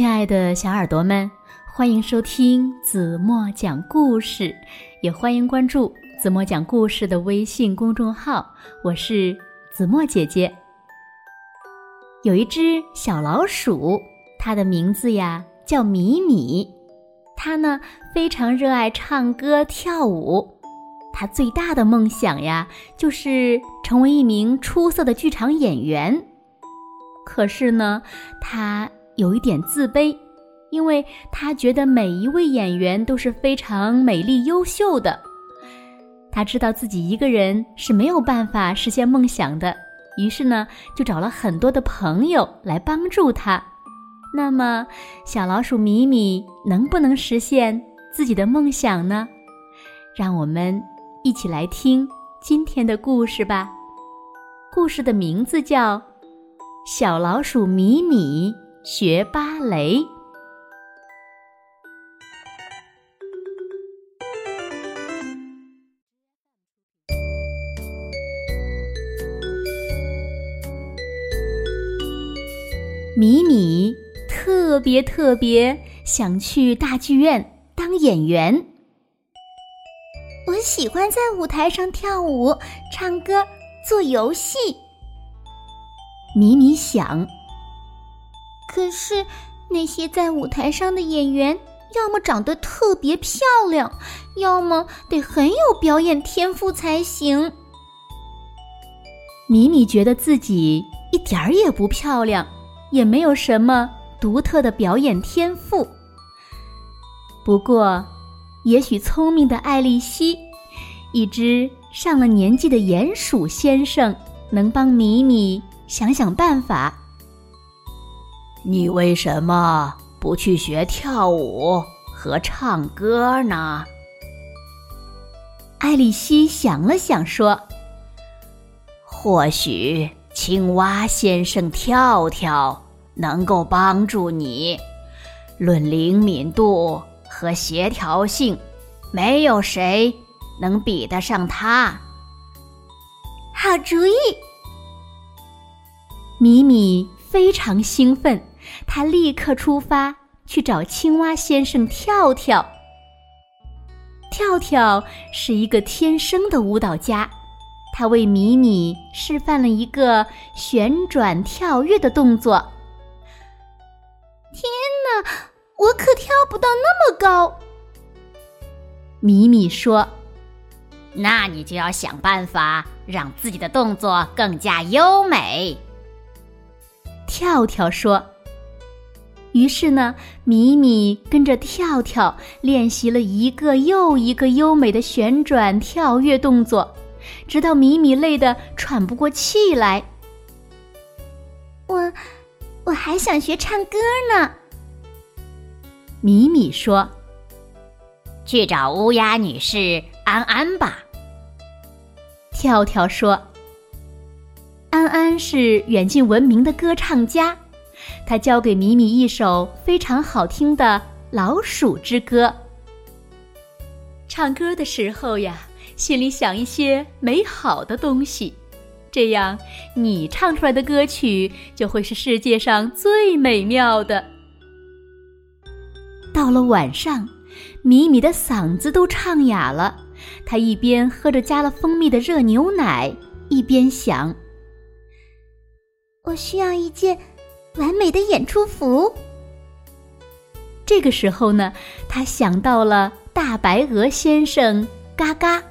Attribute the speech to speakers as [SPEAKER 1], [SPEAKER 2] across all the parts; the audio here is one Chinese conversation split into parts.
[SPEAKER 1] 亲爱的小耳朵们，欢迎收听子墨讲故事，也欢迎关注子墨讲故事的微信公众号。我是子墨姐姐。有一只小老鼠，它的名字呀叫米米，它呢非常热爱唱歌跳舞。它最大的梦想呀，就是成为一名出色的剧场演员。可是呢，它。有一点自卑，因为他觉得每一位演员都是非常美丽优秀的。他知道自己一个人是没有办法实现梦想的，于是呢，就找了很多的朋友来帮助他。那么，小老鼠米米能不能实现自己的梦想呢？让我们一起来听今天的故事吧。故事的名字叫《小老鼠米米》。学芭蕾。米米特别特别想去大剧院当演员。
[SPEAKER 2] 我喜欢在舞台上跳舞、唱歌、做游戏。
[SPEAKER 1] 米米想。
[SPEAKER 2] 可是，那些在舞台上的演员，要么长得特别漂亮，要么得很有表演天赋才行。
[SPEAKER 1] 米米觉得自己一点儿也不漂亮，也没有什么独特的表演天赋。不过，也许聪明的艾丽西，一只上了年纪的鼹鼠先生，能帮米米想想办法。
[SPEAKER 3] 你为什么不去学跳舞和唱歌呢？
[SPEAKER 1] 艾丽西想了想说：“
[SPEAKER 3] 或许青蛙先生跳跳能够帮助你。论灵敏度和协调性，没有谁能比得上他。”
[SPEAKER 2] 好主意！
[SPEAKER 1] 米米非常兴奋。他立刻出发去找青蛙先生跳跳。跳跳是一个天生的舞蹈家，他为米米示范了一个旋转跳跃的动作。
[SPEAKER 2] 天哪，我可跳不到那么高！
[SPEAKER 1] 米米说：“
[SPEAKER 3] 那你就要想办法让自己的动作更加优美。”
[SPEAKER 1] 跳跳说。于是呢，米米跟着跳跳练习了一个又一个优美的旋转跳跃动作，直到米米累得喘不过气来。
[SPEAKER 2] 我，我还想学唱歌呢。
[SPEAKER 1] 米米说：“
[SPEAKER 3] 去找乌鸦女士安安吧。”
[SPEAKER 1] 跳跳说：“安安是远近闻名的歌唱家。”他教给米米一首非常好听的《老鼠之歌》。唱歌的时候呀，心里想一些美好的东西，这样你唱出来的歌曲就会是世界上最美妙的。到了晚上，米米的嗓子都唱哑了，他一边喝着加了蜂蜜的热牛奶，一边想：“
[SPEAKER 2] 我需要一件。”完美的演出服。
[SPEAKER 1] 这个时候呢，他想到了大白鹅先生嘎嘎。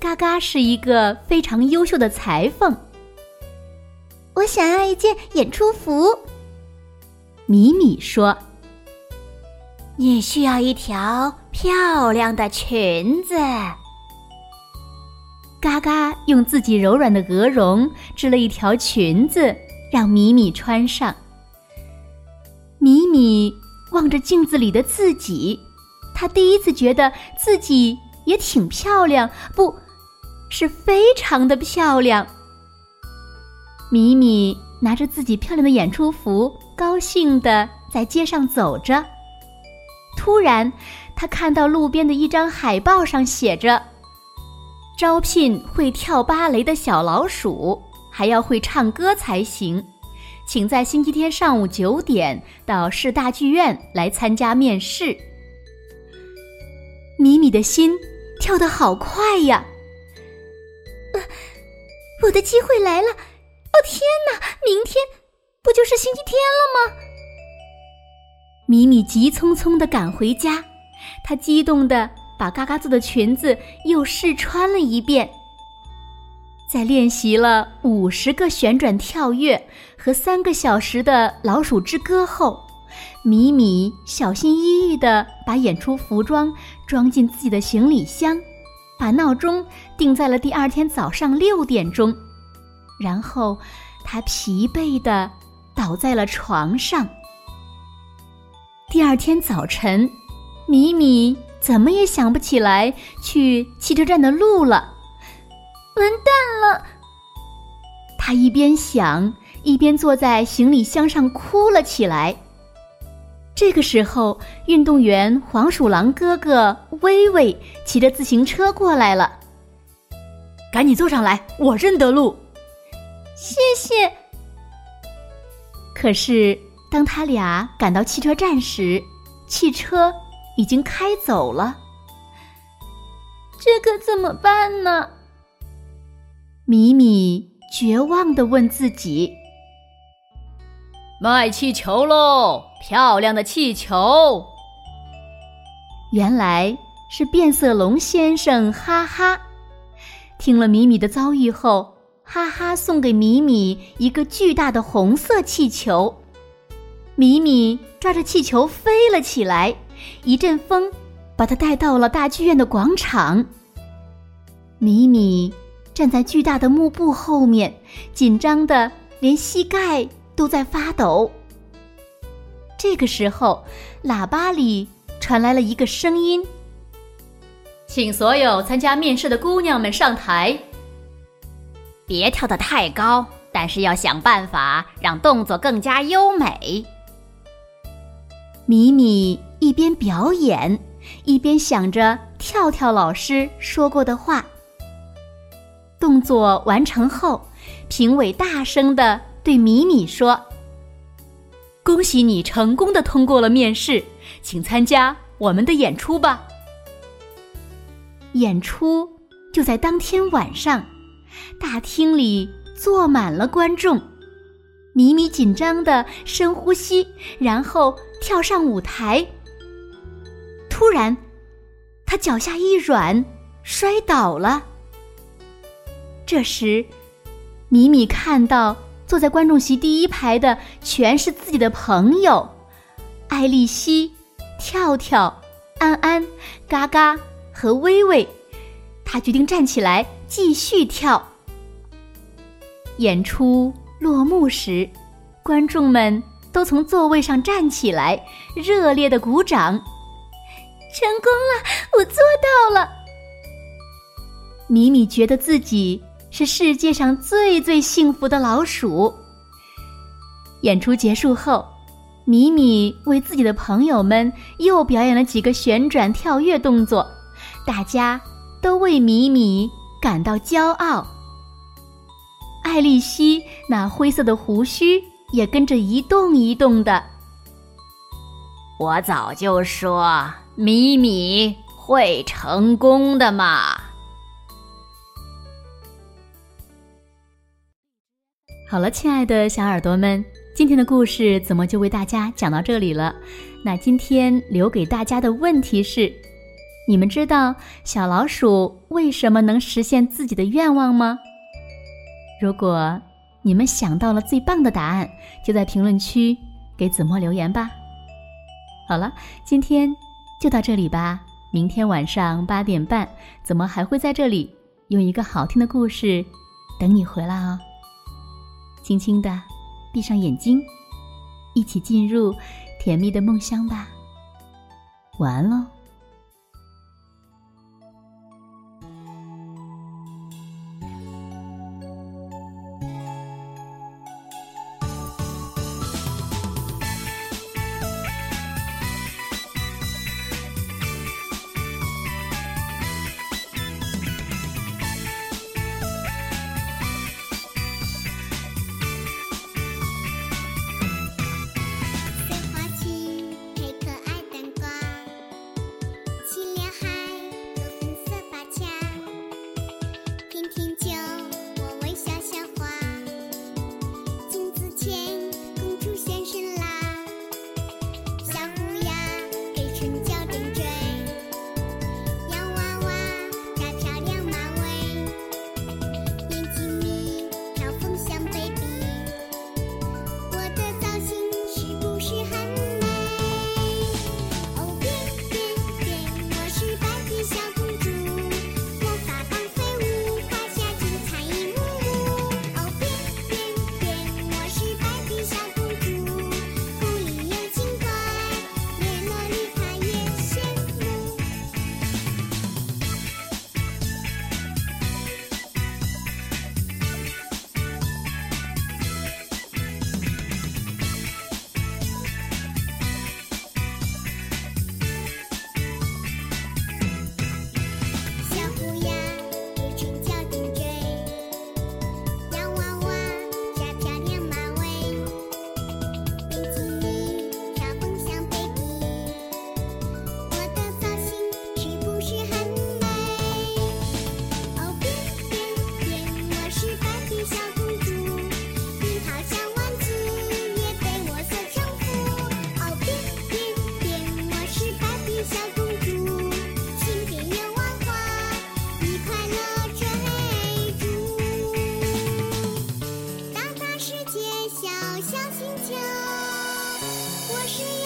[SPEAKER 1] 嘎嘎是一个非常优秀的裁缝。
[SPEAKER 2] 我想要一件演出服。
[SPEAKER 1] 米米说：“
[SPEAKER 3] 你需要一条漂亮的裙子。”
[SPEAKER 1] 嘎嘎用自己柔软的鹅绒织了一条裙子。让米米穿上。米米望着镜子里的自己，她第一次觉得自己也挺漂亮，不是非常的漂亮。米米拿着自己漂亮的演出服，高兴的在街上走着。突然，他看到路边的一张海报上写着：“招聘会跳芭蕾的小老鼠。”还要会唱歌才行，请在星期天上午九点到市大剧院来参加面试。米米的心跳得好快呀！
[SPEAKER 2] 我的机会来了！哦天哪，明天不就是星期天了吗？
[SPEAKER 1] 米米急匆匆地赶回家，她激动地把嘎嘎做的裙子又试穿了一遍。在练习了五十个旋转跳跃和三个小时的老鼠之歌后，米米小心翼翼地把演出服装装进自己的行李箱，把闹钟定在了第二天早上六点钟，然后他疲惫地倒在了床上。第二天早晨，米米怎么也想不起来去汽车站的路了。
[SPEAKER 2] 完蛋了！
[SPEAKER 1] 他一边想，一边坐在行李箱上哭了起来。这个时候，运动员黄鼠狼哥哥威威骑着自行车过来了。赶紧坐上来，我认得路。
[SPEAKER 2] 谢谢。
[SPEAKER 1] 可是。当他俩赶到汽车站时，汽车已经开走了。
[SPEAKER 2] 这可怎么办呢？
[SPEAKER 1] 米米绝望地问自己：“
[SPEAKER 3] 卖气球喽，漂亮的气球！”
[SPEAKER 1] 原来是变色龙先生，哈哈！听了米米的遭遇后，哈哈送给米米一个巨大的红色气球。米米抓着气球飞了起来，一阵风把它带到了大剧院的广场。米米站在巨大的幕布后面，紧张的连膝盖都在发抖。这个时候，喇叭里传来了一个声音：“请所有参加面试的姑娘们上台，
[SPEAKER 3] 别跳得太高，但是要想办法让动作更加优美。”
[SPEAKER 1] 米米一边表演，一边想着跳跳老师说过的话。动作完成后，评委大声的对米米说：“恭喜你成功的通过了面试，请参加我们的演出吧。”演出就在当天晚上，大厅里坐满了观众。米米紧张的深呼吸，然后。跳上舞台，突然，他脚下一软，摔倒了。这时，米米看到坐在观众席第一排的全是自己的朋友：艾丽西、跳跳、安安、嘎嘎和微微。他决定站起来继续跳。演出落幕时，观众们。都从座位上站起来，热烈的鼓掌。
[SPEAKER 2] 成功了，我做到了。
[SPEAKER 1] 米米觉得自己是世界上最最幸福的老鼠。演出结束后，米米为自己的朋友们又表演了几个旋转跳跃动作，大家都为米米感到骄傲。艾丽西那灰色的胡须。也跟着一动一动的。
[SPEAKER 3] 我早就说米米会成功的嘛。
[SPEAKER 1] 好了，亲爱的小耳朵们，今天的故事怎么就为大家讲到这里了？那今天留给大家的问题是：你们知道小老鼠为什么能实现自己的愿望吗？如果。你们想到了最棒的答案，就在评论区给子墨留言吧。好了，今天就到这里吧。明天晚上八点半，子墨还会在这里用一个好听的故事等你回来哦。轻轻的闭上眼睛，一起进入甜蜜的梦乡吧。晚安喽。小星球，我是。